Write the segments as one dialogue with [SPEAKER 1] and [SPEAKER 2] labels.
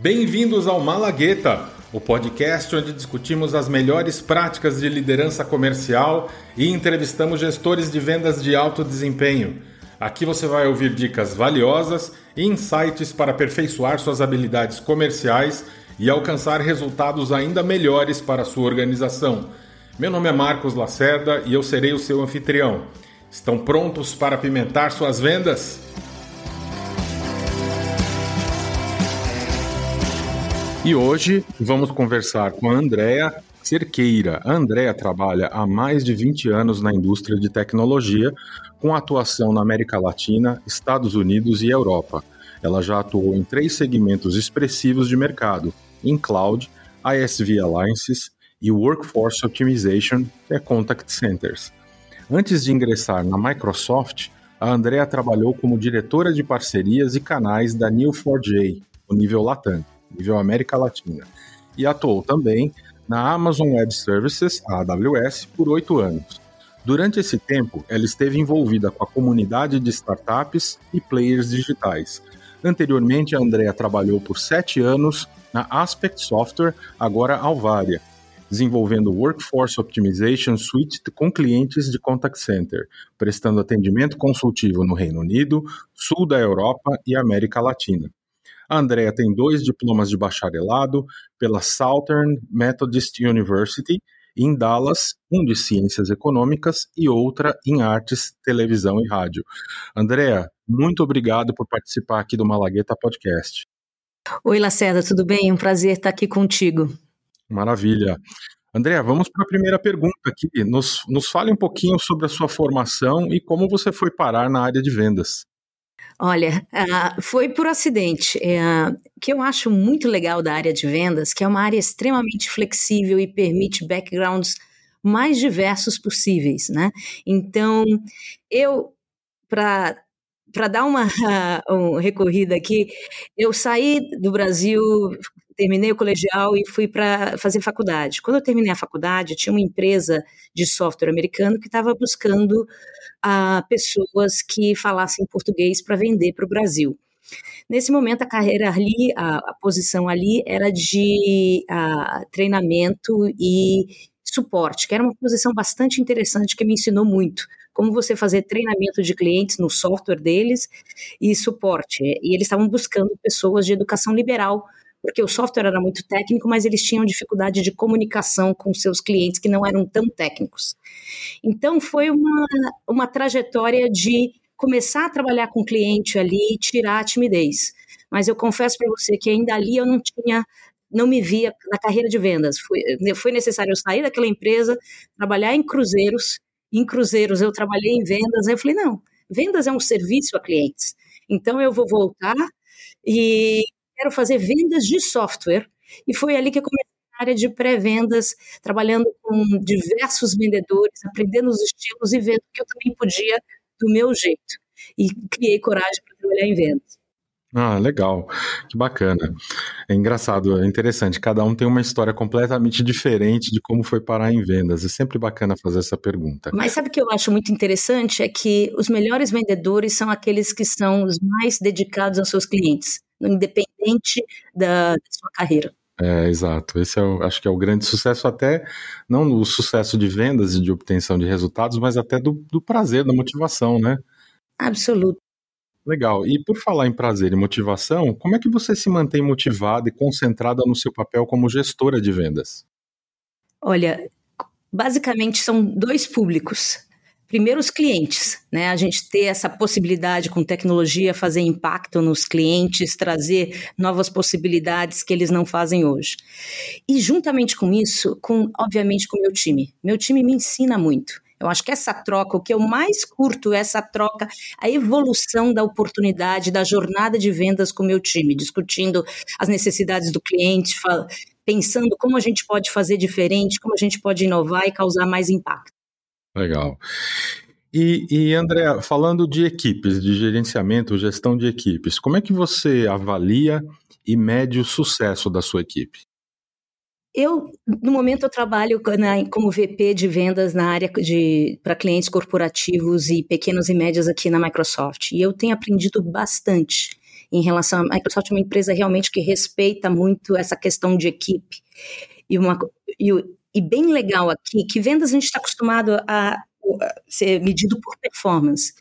[SPEAKER 1] Bem-vindos ao Malagueta, o podcast onde discutimos as melhores práticas de liderança comercial e entrevistamos gestores de vendas de alto desempenho. Aqui você vai ouvir dicas valiosas e insights para aperfeiçoar suas habilidades comerciais e alcançar resultados ainda melhores para a sua organização. Meu nome é Marcos Lacerda e eu serei o seu anfitrião. Estão prontos para apimentar suas vendas? E hoje vamos conversar com a Andrea Cerqueira. A Andrea trabalha há mais de 20 anos na indústria de tecnologia, com atuação na América Latina, Estados Unidos e Europa. Ela já atuou em três segmentos expressivos de mercado: em cloud, ISV Alliances e Workforce Optimization, que é Contact Centers. Antes de ingressar na Microsoft, a Andrea trabalhou como diretora de parcerias e canais da Neo4j, o nível Latam, nível América Latina, e atuou também na Amazon Web Services, a AWS, por oito anos. Durante esse tempo, ela esteve envolvida com a comunidade de startups e players digitais. Anteriormente, a Andrea trabalhou por sete anos na Aspect Software, agora Alvaria, desenvolvendo Workforce Optimization Suite com clientes de contact center, prestando atendimento consultivo no Reino Unido, sul da Europa e América Latina. A Andrea tem dois diplomas de bacharelado pela Southern Methodist University em Dallas, um de Ciências Econômicas e outra em Artes, Televisão e Rádio. Andrea, muito obrigado por participar aqui do Malagueta Podcast.
[SPEAKER 2] Oi, Lacerda, tudo bem? Um prazer estar aqui contigo.
[SPEAKER 1] Maravilha. André, vamos para a primeira pergunta aqui. Nos, nos fale um pouquinho sobre a sua formação e como você foi parar na área de vendas.
[SPEAKER 2] Olha, uh, foi por acidente. Uh, que eu acho muito legal da área de vendas, que é uma área extremamente flexível e permite backgrounds mais diversos possíveis, né? Então, eu, para para dar uma recorrida aqui, eu saí do Brasil, terminei o colegial e fui para fazer faculdade. Quando eu terminei a faculdade, tinha uma empresa de software americano que estava buscando uh, pessoas que falassem português para vender para o Brasil. Nesse momento, a carreira ali, a, a posição ali era de uh, treinamento e suporte, que era uma posição bastante interessante que me ensinou muito. Como você fazer treinamento de clientes no software deles e suporte. E eles estavam buscando pessoas de educação liberal porque o software era muito técnico, mas eles tinham dificuldade de comunicação com seus clientes que não eram tão técnicos. Então foi uma, uma trajetória de começar a trabalhar com o cliente ali e tirar a timidez. Mas eu confesso para você que ainda ali eu não tinha não me via na carreira de vendas. Foi, foi necessário eu sair daquela empresa, trabalhar em cruzeiros. Em cruzeiros eu trabalhei em vendas. Aí eu falei, não, vendas é um serviço a clientes. Então eu vou voltar e quero fazer vendas de software. E foi ali que eu comecei a área de pré-vendas, trabalhando com diversos vendedores, aprendendo os estilos e vendo que eu também podia do meu jeito. E criei coragem para trabalhar em vendas.
[SPEAKER 1] Ah, legal. Que bacana. É engraçado, é interessante. Cada um tem uma história completamente diferente de como foi parar em vendas. É sempre bacana fazer essa pergunta.
[SPEAKER 2] Mas sabe o que eu acho muito interessante? É que os melhores vendedores são aqueles que são os mais dedicados aos seus clientes independente da, da sua carreira.
[SPEAKER 1] É, exato. Esse é o, acho que é o grande sucesso, até não no sucesso de vendas e de obtenção de resultados, mas até do, do prazer, da motivação, né?
[SPEAKER 2] Absoluto.
[SPEAKER 1] Legal. E por falar em prazer e motivação, como é que você se mantém motivada e concentrada no seu papel como gestora de vendas?
[SPEAKER 2] Olha, basicamente são dois públicos primeiro os clientes, né? A gente ter essa possibilidade com tecnologia fazer impacto nos clientes, trazer novas possibilidades que eles não fazem hoje. E juntamente com isso, com obviamente com meu time. Meu time me ensina muito. Eu acho que essa troca, o que eu mais curto é essa troca, a evolução da oportunidade, da jornada de vendas com o meu time, discutindo as necessidades do cliente, pensando como a gente pode fazer diferente, como a gente pode inovar e causar mais impacto.
[SPEAKER 1] Legal. E, e André, falando de equipes, de gerenciamento, gestão de equipes, como é que você avalia e mede o sucesso da sua equipe?
[SPEAKER 2] Eu, no momento, eu trabalho na, como VP de vendas na área de para clientes corporativos e pequenos e médios aqui na Microsoft. E eu tenho aprendido bastante em relação a Microsoft é uma empresa realmente que respeita muito essa questão de equipe. E, uma, e, e bem legal aqui, que vendas a gente está acostumado a, a ser medido por performance,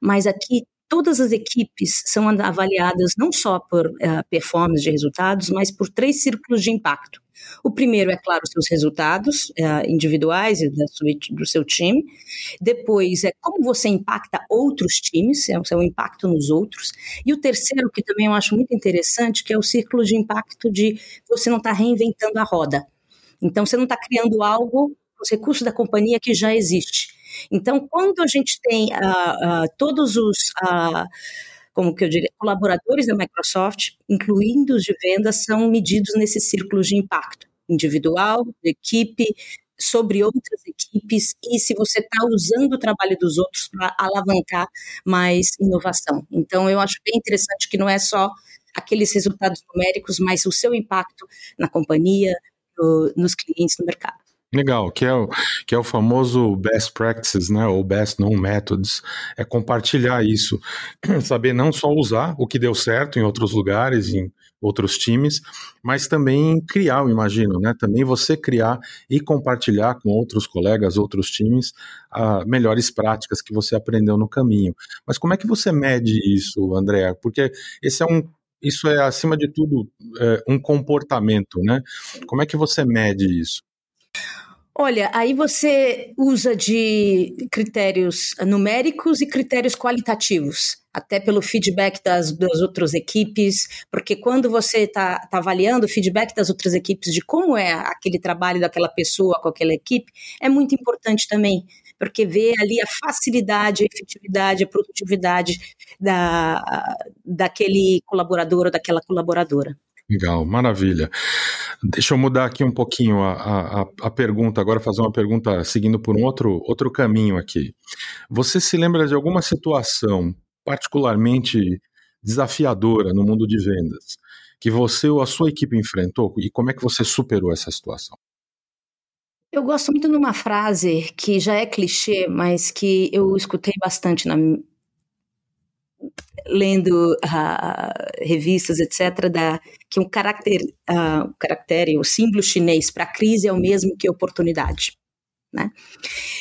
[SPEAKER 2] mas aqui todas as equipes são avaliadas não só por uh, performance de resultados, mas por três círculos de impacto. O primeiro é, claro, os seus resultados uh, individuais e do seu time. Depois é como você impacta outros times, é o seu impacto nos outros. E o terceiro, que também eu acho muito interessante, que é o círculo de impacto de você não estar tá reinventando a roda. Então, você não está criando algo os recursos da companhia que já existe. Então, quando a gente tem uh, uh, todos os uh, como que eu diria, colaboradores da Microsoft, incluindo os de vendas, são medidos nesses círculos de impacto individual, de equipe, sobre outras equipes e se você está usando o trabalho dos outros para alavancar mais inovação. Então, eu acho bem interessante que não é só aqueles resultados numéricos, mas o seu impacto na companhia, no, nos clientes, no mercado.
[SPEAKER 1] Legal, que é, o, que é o famoso best practices, né, ou best known methods, é compartilhar isso, saber não só usar o que deu certo em outros lugares, em outros times, mas também criar, eu imagino, né, também você criar e compartilhar com outros colegas, outros times, uh, melhores práticas que você aprendeu no caminho. Mas como é que você mede isso, André? Porque esse é um isso é, acima de tudo, é, um comportamento, né? Como é que você mede isso?
[SPEAKER 2] Olha, aí você usa de critérios numéricos e critérios qualitativos, até pelo feedback das, das outras equipes, porque quando você está tá avaliando o feedback das outras equipes de como é aquele trabalho daquela pessoa com aquela equipe, é muito importante também, porque vê ali a facilidade, a efetividade, a produtividade da, daquele colaborador ou daquela colaboradora.
[SPEAKER 1] Legal, maravilha. Deixa eu mudar aqui um pouquinho a, a, a, pergunta, agora fazer uma pergunta seguindo por um outro, outro caminho aqui. Você se lembra de alguma situação particularmente desafiadora no mundo de vendas que você ou a sua equipe enfrentou e como é que você superou essa situação?
[SPEAKER 2] Eu gosto muito de uma frase que já é clichê, mas que eu escutei bastante na, lendo uh, revistas, etc., da, que um caráter, uh, caractere, o símbolo chinês para crise é o mesmo que oportunidade. Né?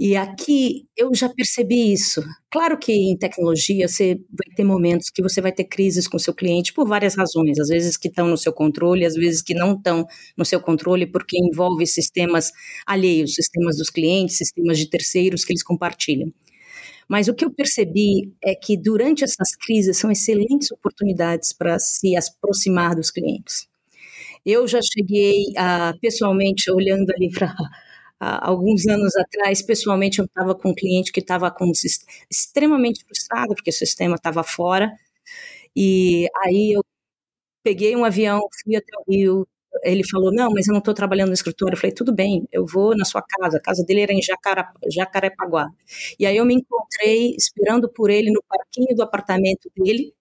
[SPEAKER 2] E aqui eu já percebi isso. Claro que em tecnologia você vai ter momentos que você vai ter crises com seu cliente por várias razões, às vezes que estão no seu controle, às vezes que não estão no seu controle porque envolve sistemas alheios, sistemas dos clientes, sistemas de terceiros que eles compartilham. Mas o que eu percebi é que durante essas crises são excelentes oportunidades para se aproximar dos clientes. Eu já cheguei a, pessoalmente, olhando ali para alguns anos atrás, pessoalmente, eu estava com um cliente que estava extremamente frustrado porque o sistema estava fora. E aí eu peguei um avião, fui até o Rio, ele falou, não, mas eu não estou trabalhando no escritório. Eu falei, tudo bem, eu vou na sua casa. A casa dele era em Jacara, Jacarepaguá. E aí eu me encontrei esperando por ele no parquinho do apartamento dele,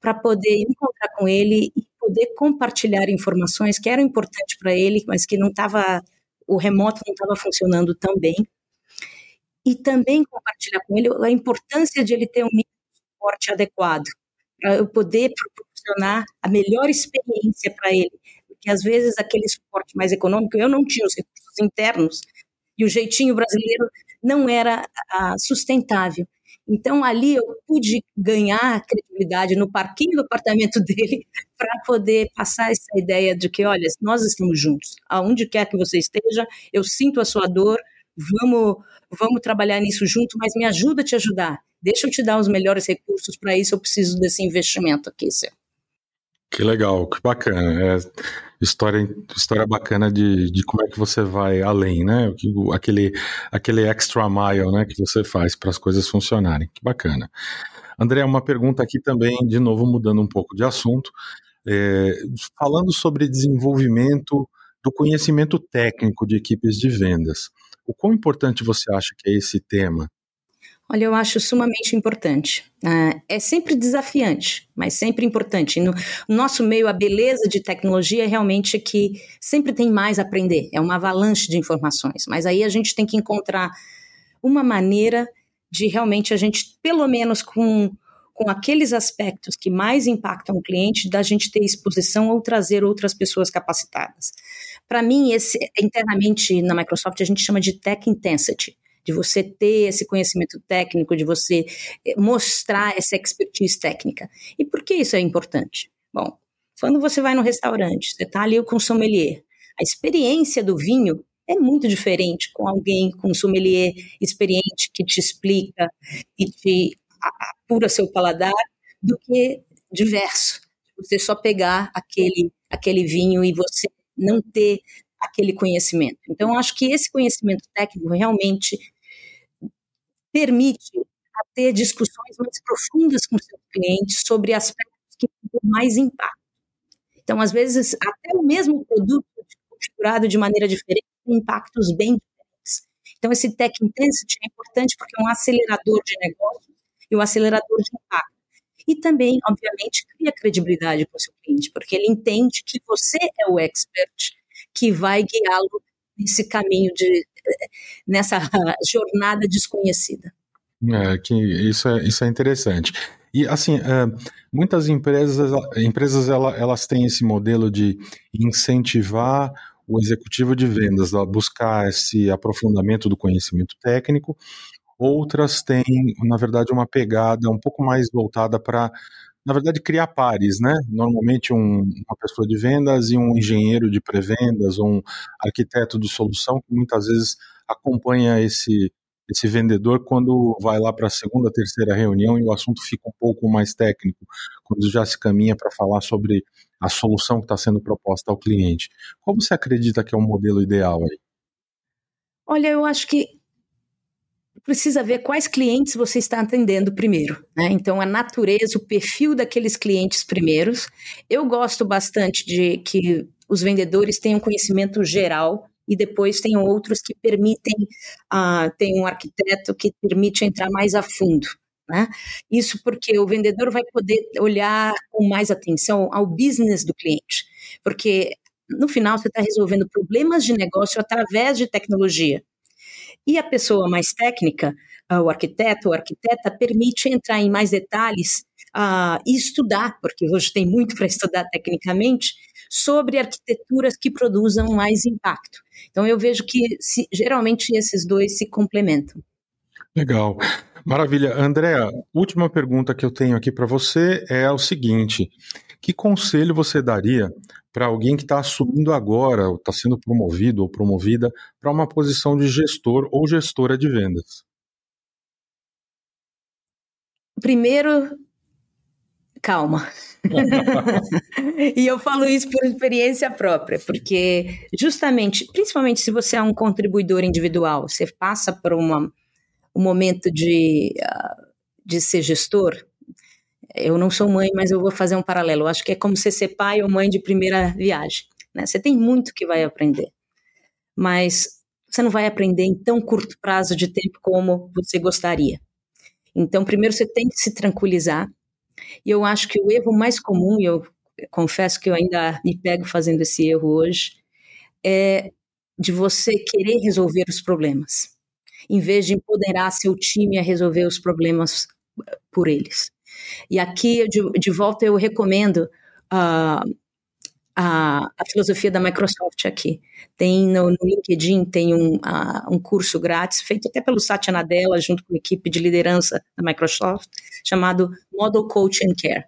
[SPEAKER 2] para poder encontrar com ele e poder compartilhar informações que eram importantes para ele, mas que não estava, o remoto não estava funcionando tão bem. E também compartilhar com ele a importância de ele ter um nível de suporte adequado, para eu poder proporcionar a melhor experiência para ele, porque às vezes aquele suporte mais econômico, eu não tinha os recursos internos e o jeitinho brasileiro não era ah, sustentável. Então ali eu pude ganhar credibilidade no parquinho do apartamento dele para poder passar essa ideia de que, olha, nós estamos juntos. Aonde quer que você esteja, eu sinto a sua dor, vamos, vamos trabalhar nisso junto, mas me ajuda a te ajudar. Deixa eu te dar os melhores recursos para isso, eu preciso desse investimento aqui, seu.
[SPEAKER 1] Que legal, que bacana. É história, história bacana de, de como é que você vai além, né? Aquele, aquele extra mile né, que você faz para as coisas funcionarem. Que bacana. André, uma pergunta aqui também, de novo mudando um pouco de assunto, é, falando sobre desenvolvimento do conhecimento técnico de equipes de vendas. O quão importante você acha que é esse tema
[SPEAKER 2] Olha, eu acho sumamente importante. Uh, é sempre desafiante, mas sempre importante. No nosso meio, a beleza de tecnologia é realmente que sempre tem mais a aprender. É uma avalanche de informações. Mas aí a gente tem que encontrar uma maneira de realmente a gente, pelo menos com, com aqueles aspectos que mais impactam o cliente, da gente ter exposição ou trazer outras pessoas capacitadas. Para mim, esse internamente na Microsoft a gente chama de tech intensity, de você ter esse conhecimento técnico, de você eh, mostrar essa expertise técnica. E por que isso é importante? Bom, quando você vai no restaurante, você está ali com o sommelier, a experiência do vinho é muito diferente com alguém com um sommelier experiente que te explica e te apura seu paladar do que diverso. Você só pegar aquele, aquele vinho e você não ter aquele conhecimento. Então, acho que esse conhecimento técnico realmente permite ter discussões mais profundas com seus clientes sobre aspectos que têm mais impacto. Então, às vezes, até o mesmo produto configurado de maneira diferente tem impactos bem diferentes. Então, esse Tech Intensity é importante porque é um acelerador de negócio e um acelerador de impacto. E também, obviamente, cria credibilidade com o seu cliente, porque ele entende que você é o expert que vai guiá-lo nesse caminho de nessa jornada desconhecida.
[SPEAKER 1] É, que isso é, isso é interessante. E assim, é, muitas empresas, empresas elas têm esse modelo de incentivar o executivo de vendas a buscar esse aprofundamento do conhecimento técnico. Outras têm, na verdade, uma pegada um pouco mais voltada para, na verdade, criar pares, né? Normalmente um, uma pessoa de vendas e um engenheiro de pré-vendas, um arquiteto de solução que muitas vezes acompanha esse esse vendedor quando vai lá para a segunda, terceira reunião e o assunto fica um pouco mais técnico, quando já se caminha para falar sobre a solução que está sendo proposta ao cliente. Qual você acredita que é o modelo ideal aí?
[SPEAKER 2] Olha, eu acho que precisa ver quais clientes você está atendendo primeiro. Né? Então, a natureza, o perfil daqueles clientes primeiros. Eu gosto bastante de que os vendedores tenham conhecimento geral e depois tem outros que permitem, uh, tem um arquiteto que permite entrar mais a fundo. Né? Isso porque o vendedor vai poder olhar com mais atenção ao business do cliente, porque no final você está resolvendo problemas de negócio através de tecnologia. E a pessoa mais técnica, uh, o arquiteto ou arquiteta, permite entrar em mais detalhes uh, e estudar, porque hoje tem muito para estudar tecnicamente, sobre arquiteturas que produzam mais impacto. Então eu vejo que se, geralmente esses dois se complementam.
[SPEAKER 1] Legal. Maravilha. Andréa, última pergunta que eu tenho aqui para você é o seguinte: que conselho você daria para alguém que está assumindo agora, ou está sendo promovido ou promovida para uma posição de gestor ou gestora de vendas?
[SPEAKER 2] Primeiro, calma. e eu falo isso por experiência própria, porque justamente, principalmente se você é um contribuidor individual, você passa por uma, um momento de, uh, de ser gestor. Eu não sou mãe, mas eu vou fazer um paralelo. Eu acho que é como você ser pai ou mãe de primeira viagem. Né? Você tem muito que vai aprender, mas você não vai aprender em tão curto prazo de tempo como você gostaria. Então, primeiro você tem que se tranquilizar e eu acho que o erro mais comum, e eu confesso que eu ainda me pego fazendo esse erro hoje, é de você querer resolver os problemas, em vez de empoderar seu time a resolver os problemas eh, por eles. E aqui, de, de volta, eu recomendo uh, a, a, filosofia da Microsoft aqui. Tem no, no LinkedIn, tem um, uh, um curso grátis, feito até pelo Satya Nadella, junto com a equipe de liderança da Microsoft, chamado Model Coach and Care.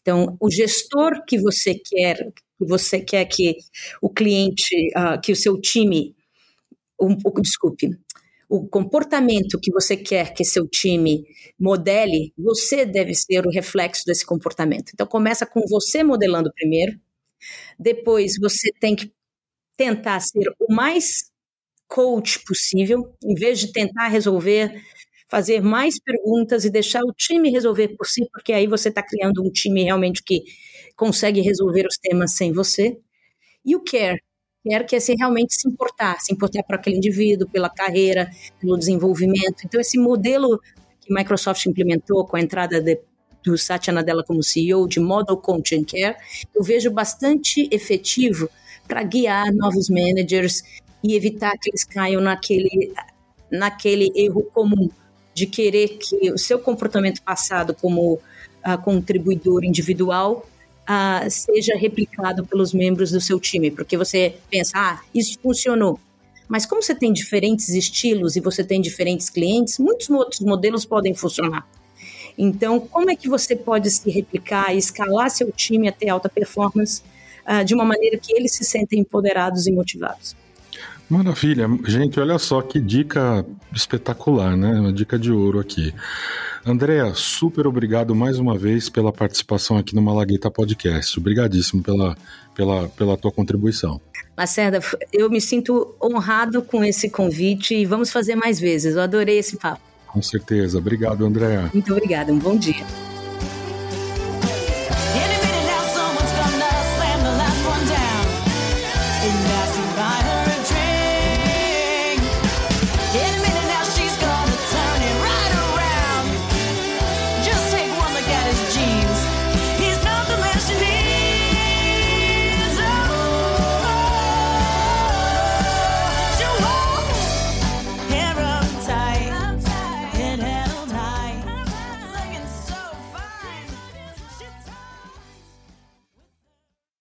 [SPEAKER 2] Então, o gestor que você quer, que você quer que o cliente, uh, que o seu time, um, desculpe, o comportamento que você quer que seu time modele, você deve ser o reflexo desse comportamento. Então, começa com você modelando primeiro, depois você tem que tentar ser o mais coach possível, em vez de tentar resolver, fazer mais perguntas e deixar o time resolver por si, porque aí você está criando um time realmente que consegue resolver os temas sem você. E o care, care que se realmente se importar, se importar para aquele indivíduo, pela carreira, pelo desenvolvimento. Então esse modelo que Microsoft implementou com a entrada de, do Satya Nadella como CEO de Model Content Care, eu vejo bastante efetivo para guiar novos managers e evitar que eles caiam naquele, naquele erro comum de querer que o seu comportamento passado como uh, contribuidor individual uh, seja replicado pelos membros do seu time, porque você pensa, ah, isso funcionou. Mas como você tem diferentes estilos e você tem diferentes clientes, muitos outros modelos podem funcionar. Então, como é que você pode se replicar e escalar seu time até alta performance uh, de uma maneira que eles se sentem empoderados e motivados?
[SPEAKER 1] Maravilha. Gente, olha só que dica espetacular, né? Uma dica de ouro aqui. Andréa, super obrigado mais uma vez pela participação aqui no Malagueta Podcast. Obrigadíssimo pela, pela, pela tua contribuição.
[SPEAKER 2] Lacerda, eu me sinto honrado com esse convite e vamos fazer mais vezes. Eu adorei esse papo.
[SPEAKER 1] Com certeza. Obrigado, Andréa.
[SPEAKER 2] Muito obrigada. Um bom dia.